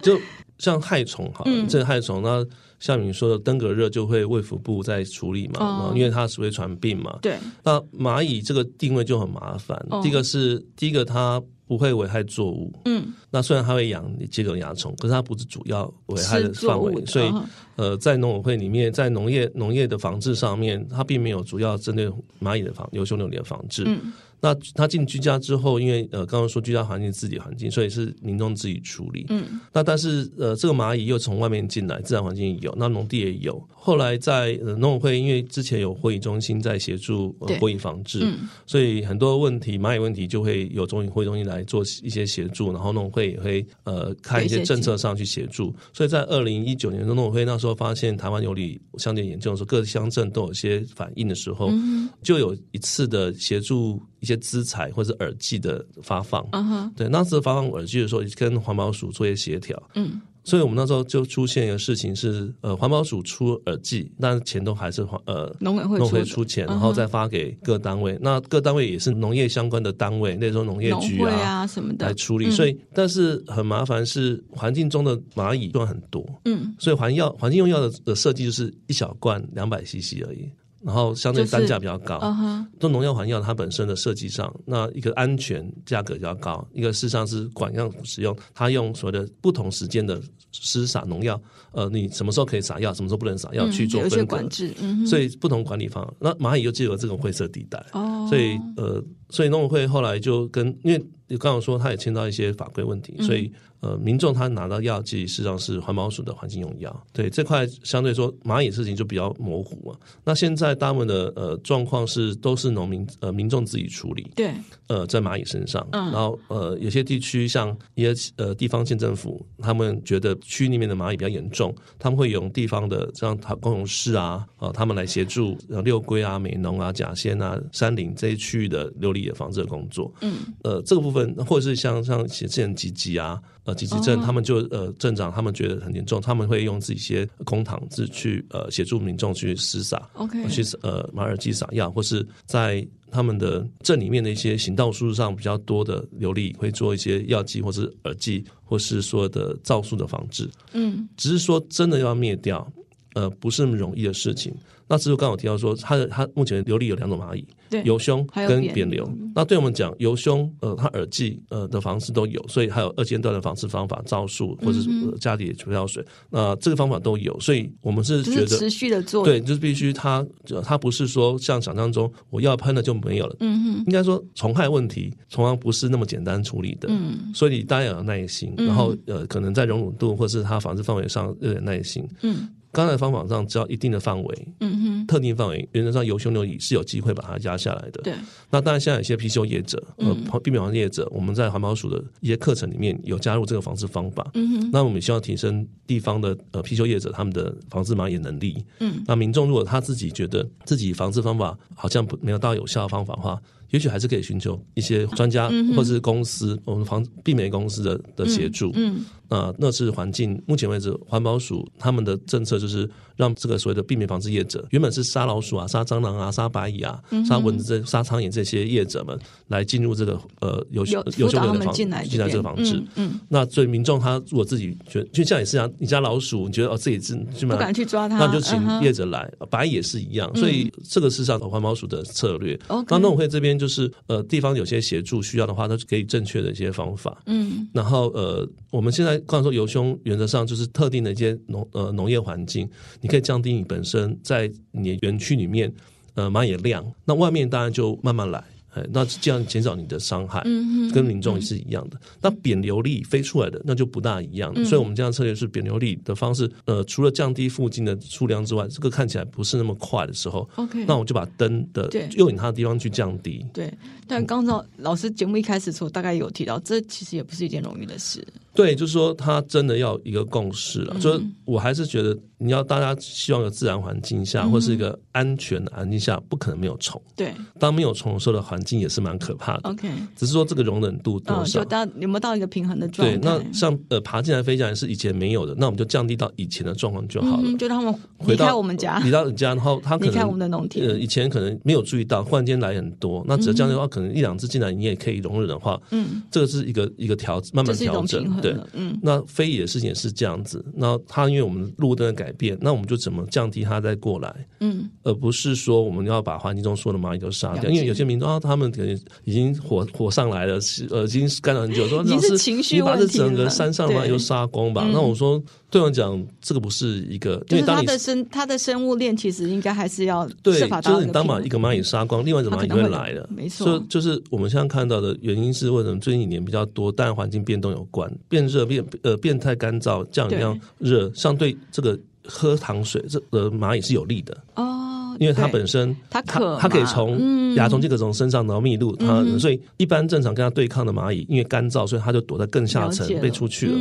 就像害虫哈，这害虫那。像你说的登革热就会卫福部在处理嘛，哦、因为它是会传病嘛。对。那蚂蚁这个定位就很麻烦。第一个是第一个它不会危害作物。嗯。那虽然它会养几种蚜虫，可是它不是主要危害的范围。所以呃，在农委会里面，在农业农业的防治上面，它并没有主要针对蚂蚁的防油凶琉璃的防治。嗯。那他进居家之后，因为呃刚刚说居家环境自己环境，所以是民众自己处理。嗯。那但是呃这个蚂蚁又从外面进来，自然环境也有，那农地也有。后来在呃农委会，因为之前有会议中心在协助呃火蚁防治，嗯，所以很多问题蚂蚁问题就会有中火蚁中心来做一些协助，然后农委会也会呃看一些政策上去协助。所以在二零一九年的农委会那时候发现台湾有理相对严重的时候，各乡镇都有些反应的时候，嗯，就有一次的协助。一些资材或者耳剂的发放，uh -huh. 对，那时候发放耳剂的时候，跟环保署做一些协调，嗯，所以我们那时候就出现一个事情是，呃，环保署出耳剂，但是钱都还是环呃农委会农会出钱，然后再发给各单位，uh -huh. 那各单位也是农业相关的单位，那时候农业局啊，啊什么的来处理，所以但是很麻烦是环境中的蚂蚁量很多，嗯，所以环药环境用药的的设计就是一小罐两百 CC 而已。然后相对单价比较高，做、就是 uh -huh. 农药环药它本身的设计上，那一个安全价格比较高，一个事实上是管样使用，它用所谓的不同时间的施撒农药，呃，你什么时候可以撒药，什么时候不能撒药、嗯、去做分管制，嗯，所以不同管理方，那蚂蚁又进入了这种灰色地带，哦，所以呃。所以农委会后来就跟，因为你刚刚说他也签到一些法规问题，嗯、所以。呃，民众他拿到药剂，实际上是环保署的环境用药。对这块相对说蚂蚁事情就比较模糊嘛。那现在大部分的呃状况是都是农民呃民众自己处理。对。呃，在蚂蚁身上，嗯，然后呃有些地区像一些呃地方县政府，他们觉得区里面的蚂蚁比较严重，他们会用地方的像公勇士啊啊、呃，他们来协助六龟啊、美浓啊、甲仙啊、山林这一区域的琉璃野防治的工作。嗯。呃，这个部分或者是像像之前吉吉啊。呃，集集镇他们就呃镇长他们觉得很严重，他们会用自己一些空堂子去呃协助民众去施撒，OK，去呃马尔济撒药，或是在他们的镇里面的一些行道树上比较多的流离，会做一些药剂或是耳剂，或是说的皂素的防治。嗯，只是说真的要灭掉，呃，不是那么容易的事情。那之后刚好提到说，他的它目前流离有两种蚂蚁。油胸跟扁流，那对我们讲，油胸呃，它耳剂呃的方式都有，所以还有二阶段的防治方法，皂素或者是家里的药水，那这个方法都有，所以我们是觉得持续的做，对，就是必须它它不是说像想象中我要喷了就没有了，嗯哼，应该说虫害问题从来不是那么简单处理的，嗯，所以大家要有耐心，然后呃，可能在容忍度或是它防治范围上有点耐心，嗯。刚才方法上，只要一定的范围，嗯哼，特定范围，原则上油凶流蚁是有机会把它压下来的。对，那当然现在有些貔貅业者，呃，避免防治业者，我们在环保署的一些课程里面有加入这个防治方法。嗯哼，那我们也希望提升地方的呃貔貅业者他们的防治蚂蚁能力。嗯，那民众如果他自己觉得自己防治方法好像不没有到有效的方法的话，也许还是可以寻求一些专家或者是公司，我们防避免公司的的协助。嗯。嗯啊，那是环境。目前为止，环保署他们的政策就是让这个所谓的避免防治业者，原本是杀老鼠啊、杀蟑螂啊、杀白蚁啊、杀蚊子、这杀苍蝇这些业者们来进入这个呃有有有效的防进来进来这个防治。嗯，嗯那所以民众他如果自己觉得，就像也是啊你家老鼠，你觉得哦自己是基本上不敢去抓它，那就请业者来。嗯、白蚁也是一样，所以这个是上环保署的策略。嗯、那农委会这边就是呃地方有些协助需要的话，都是给予正确的一些方法。嗯，然后呃我们现在刚才说油凶。原则上就是特定的一些农呃农业环境，你可以降低你本身在你园区里面呃蚂蚁量，那外面当然就慢慢来。哎，那这样减少你的伤害，嗯跟民众也是一样的。嗯、那扁流力飞出来的那就不大一样，嗯、所以我们这样策略是扁流力的方式，呃，除了降低附近的数量之外，这个看起来不是那么快的时候，OK，那我就把灯的诱引它的地方去降低。对，但刚才老师节目一开始的时候大概有提到，这其实也不是一件容易的事。对，就是说他真的要一个共识了，嗯、就是我还是觉得你要大家希望有自然环境下，嗯、或是一个安全的环境下，不可能没有虫。对，当没有虫的时候的环境也是蛮可怕的。OK，只是说这个容忍度多少，哦、到有没有到一个平衡的状态？对，那像呃爬进来飞进来是以前没有的，那我们就降低到以前的状况就好了。嗯、就让他们回到我们家，离到你家，然后他可能离开我们的农田。呃，以前可能没有注意到，忽然间来很多，那只要降低的话，可能一两只进来你也可以容忍的话，嗯，这个是一个一个调慢慢调整，对，嗯，那。飞蚁的事情也是这样子，那它因为我们路灯的改变，那我们就怎么降低它再过来？嗯，而不是说我们要把环境中所有的蚂蚁都杀掉，因为有些民众啊，他们可能已经火火上来了，呃，已经干了很久，说老师，你把这整个山上的蚂蚁都杀光吧？那我说，对我讲，这个不是一个，因为当它的生它的生物链其实应该还是要对，就是你当把一个蚂蚁杀光，另外一个蚂蚁会来的，没错。就就是我们现在看到的原因是为什么最近一年比较多，但环境变动有关，变热变呃。变态干燥，降样一样热，对相对这个喝糖水，这呃蚂蚁是有利的哦。因为它本身，它可它可以从蚜虫这个从身上然后觅路，它所以一般正常跟它对抗的蚂蚁，因为干燥，所以它就躲在更下层被出去了。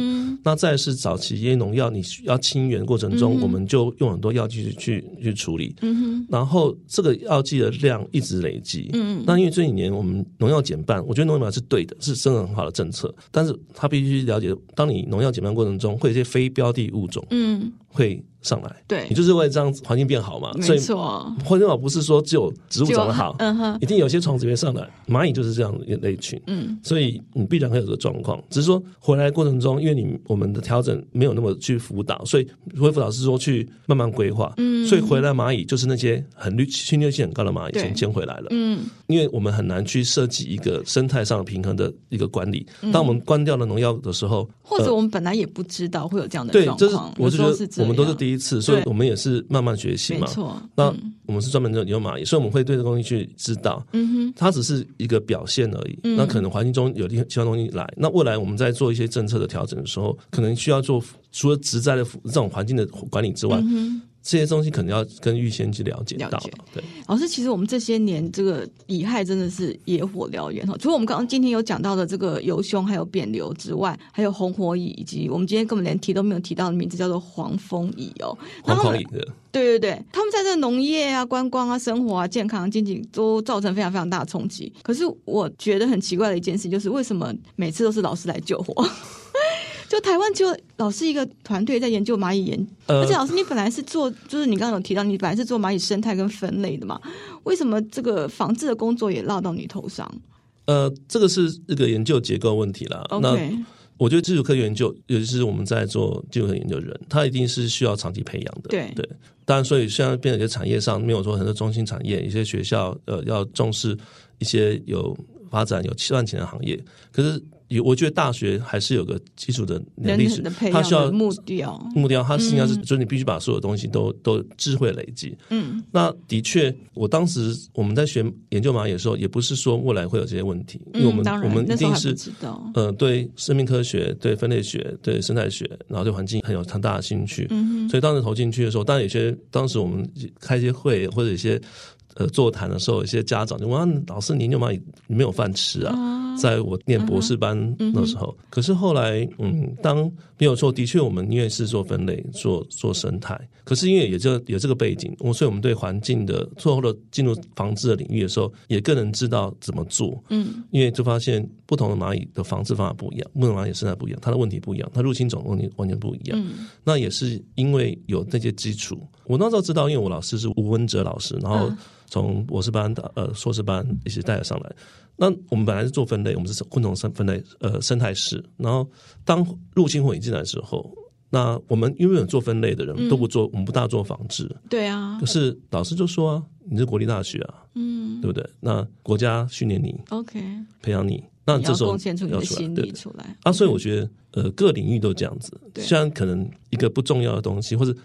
那再是早期一些农药，你需要清源过程中，我们就用很多药剂去去处理。然后这个药剂的量一直累积。那因为这几年我们农药减半，我觉得农药是对的，是真的很好的政策。但是它必须了解，当你农药减半过程中，会有一些非标的物种，嗯，会。上来，对，你就是为了这样环境变好嘛？没错，环境好不是说只有植物长得好，嗯哼，一定有些虫子会上来。蚂蚁就是这样一类群，嗯，所以你必然会有这个状况。只是说回来的过程中，因为你我们的调整没有那么去辅导，所以会辅导是说去慢慢规划，嗯，所以回来蚂蚁就是那些很绿侵略性很高的蚂蚁先先回来了，嗯，因为我们很难去设计一个生态上平衡的一个管理。当我们关掉了农药的时候，或者我们本来也不知道会有这样的状况，对，这是我觉得我们都是第一次，所以我们也是慢慢学习嘛。没错，那我们是专门的牛蚂蚁，所以我们会对这东西去知道。嗯哼，它只是一个表现而已。嗯、那可能环境中有其他东西来，那未来我们在做一些政策的调整的时候，可能需要做除了植栽的这种环境的管理之外。嗯这些东西可能要跟预先去了解到了解。对，老师，其实我们这些年这个蚁害真的是野火燎原哈。除了我们刚刚今天有讲到的这个油凶还有扁流之外，还有红火蚁，以及我们今天根本连提都没有提到的名字叫做黄蜂蚁哦。黄蜂蚁的，对对对，他们在这个农业啊、观光啊、生活啊、健康、经济都造成非常非常大的冲击。可是我觉得很奇怪的一件事就是，为什么每次都是老师来救火？就台湾就老是一个团队在研究蚂蚁研，呃、而且老师你本来是做，就是你刚刚有提到你本来是做蚂蚁生态跟分类的嘛？为什么这个防治的工作也落到你头上？呃，这个是一个研究结构问题啦。那我觉得基础科学研究，尤其是我们在做基础科学研究的人，他一定是需要长期培养的。对对，当然，所以现在变成一些产业上没有说很多中心产业，一些学校呃要重视一些有发展有赚钱的行业，可是。我觉得大学还是有个基础的能力是，它需要目标，目标它实际上是，就是你必须把所有东西都都智慧累积。嗯，那的确，我当时我们在学研究蚂蚁的时候，也不是说未来会有这些问题，因为我们我们一定是呃对生命科学、对分类学、对生态学，然后对环境很有很大的兴趣。嗯，所以当时投进去的时候，当然有些当时我们开一些会或者一些。呃，座谈的时候，一些家长就问：“老师，你有蚂蚁，你没有饭吃啊？”在我念博士班那时候，嗯、可是后来，嗯，当没有错，的确，我们因为是做分类、做做生态，可是因为有这个有这个背景，我所以我们对环境的最后的进入防治的领域的时候，也更能知道怎么做。嗯，因为就发现不同的蚂蚁的防治方法不一样，不同蚂蚁生态不一样，它的问题不一样，它入侵种问题完全不一样。嗯，那也是因为有这些基础，我那时候知道，因为我老师是吴文哲老师，然后。嗯从博士班的呃硕士班一起带了上来，那我们本来是做分类，我们是昆虫生分类呃生态室，然后当入侵火蚁进来的时候，那我们因为有做分类的人、嗯、都不做，我们不大做防治，对啊，可是老师就说啊，你是国立大学啊，嗯，对不对？那国家训练你，OK，培养你，那这时候要出来，出来对出来啊，所以我觉得。呃，各领域都这样子。虽然可能一个不重要的东西，或者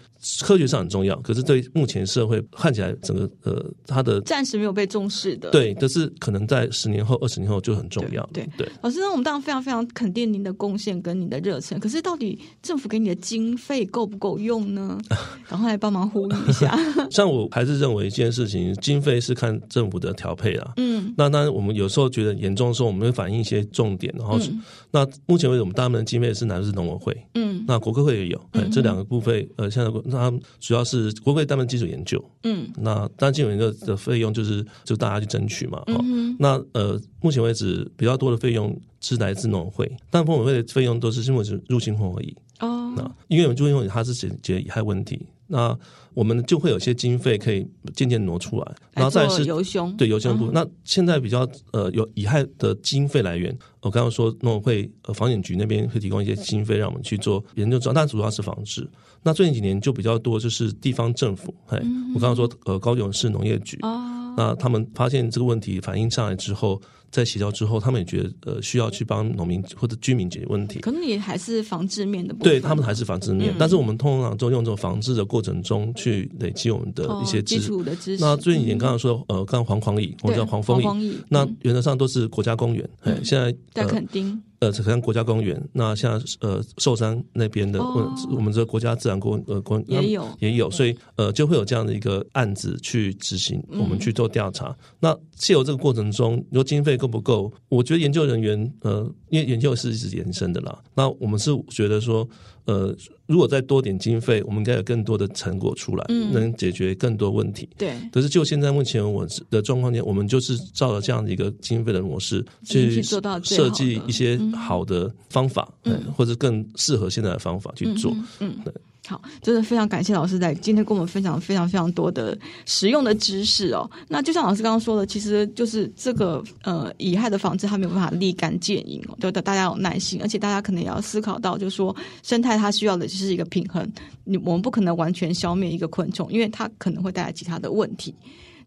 科学上很重要，可是对目前社会看起来，整个呃，它的暂时没有被重视的。对，但是可能在十年后、二十年后就很重要。对对，对。老师，那我们当然非常非常肯定您的贡献跟您的热忱。可是，到底政府给你的经费够不够用呢？赶快来帮忙呼吁一下。像我还是认为一件事情，经费是看政府的调配啊。嗯。那当然，我们有时候觉得严重的时候，我们会反映一些重点，然后、嗯、那目前为止，我们大部分的经费是来自农委会，嗯，那国科会也有，嗯、这两个部分，呃，现在那主要是国科会担任基础研究，嗯，那当然基础研究的费用就是就大家去争取嘛，哦、嗯，那呃，目前为止比较多的费用是来自农委会，但农委会的费用都是因为是入侵红而已，哦，那因为我们入侵红火蚁它是解决遗害问题。那我们就会有些经费可以渐渐挪出来，然后再是油胸，对油胸部。嗯、那现在比较呃有遗害的经费来源，我刚刚说农委会呃防检局那边会提供一些经费让我们去做研究，但主要是防治。那最近几年就比较多就是地方政府，嘿，嗯、我刚刚说呃高雄市农业局，哦、那他们发现这个问题反映上来之后。在协调之后，他们也觉得呃需要去帮农民或者居民解决问题。可能也还是防治面的部分。对他们还是防治面，嗯、但是我们通常都用这种防治的过程中去累积我们的一些。哦、基础的知识。那最近你刚刚说呃，刚刚黄狂蚁，我们叫黄蜂蚁，那原则上都是国家公园。哎、嗯，现在在垦丁。呃，像国家公园，那像呃寿山那边的，哦、我们这个国家自然公呃公也有也有，所以呃就会有这样的一个案子去执行，我们去做调查。嗯、那借由这个过程中，你说经费够不够？我觉得研究人员呃，因为研究是一直延伸的啦。那我们是觉得说。呃，如果再多点经费，我们应该有更多的成果出来，嗯、能解决更多问题。对。可是就现在目前我的状况下，我们就是照着这样的一个经费的模式去设计一些好的方法，嗯，或者更适合现在的方法去做，嗯，对。好，真的非常感谢老师在今天跟我们分享非常非常多的实用的知识哦。那就像老师刚刚说的，其实就是这个呃蚁害的防治，它没有办法立竿见影哦，就大家有耐心，而且大家可能也要思考到，就是说生态它需要的就是一个平衡。你我们不可能完全消灭一个昆虫，因为它可能会带来其他的问题。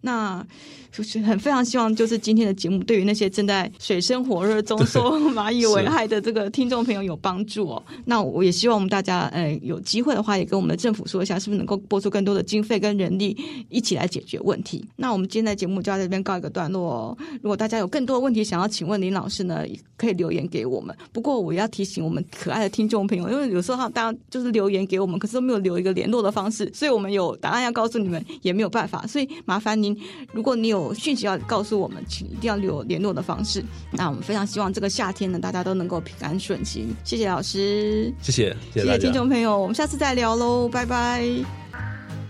那就是很非常希望，就是今天的节目对于那些正在水深火热中受 蚂蚁危害的这个听众朋友有帮助哦。那我也希望我们大家，呃，有机会的话，也跟我们的政府说一下，是不是能够拨出更多的经费跟人力，一起来解决问题。那我们今天的节目就在这边告一个段落哦。如果大家有更多的问题想要请问林老师呢，可以留言给我们。不过我要提醒我们可爱的听众朋友，因为有时候大家就是留言给我们，可是都没有留一个联络的方式，所以我们有答案要告诉你们，也没有办法。所以麻烦您，如果你有讯息要告诉我们，请一定要留联络的方式。那我们非常希望这个夏天呢，大家都能够平安顺心。谢谢老师，谢谢，谢谢，谢谢听众朋友，我们下次再聊喽，拜拜。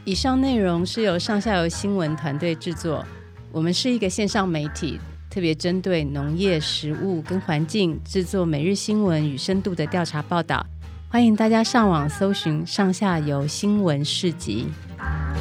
以上内容是由上下游新闻团队制作，我们是一个线上媒体，特别针对农业、食物跟环境制作每日新闻与深度的调查报道。欢迎大家上网搜寻上下游新闻市集。啊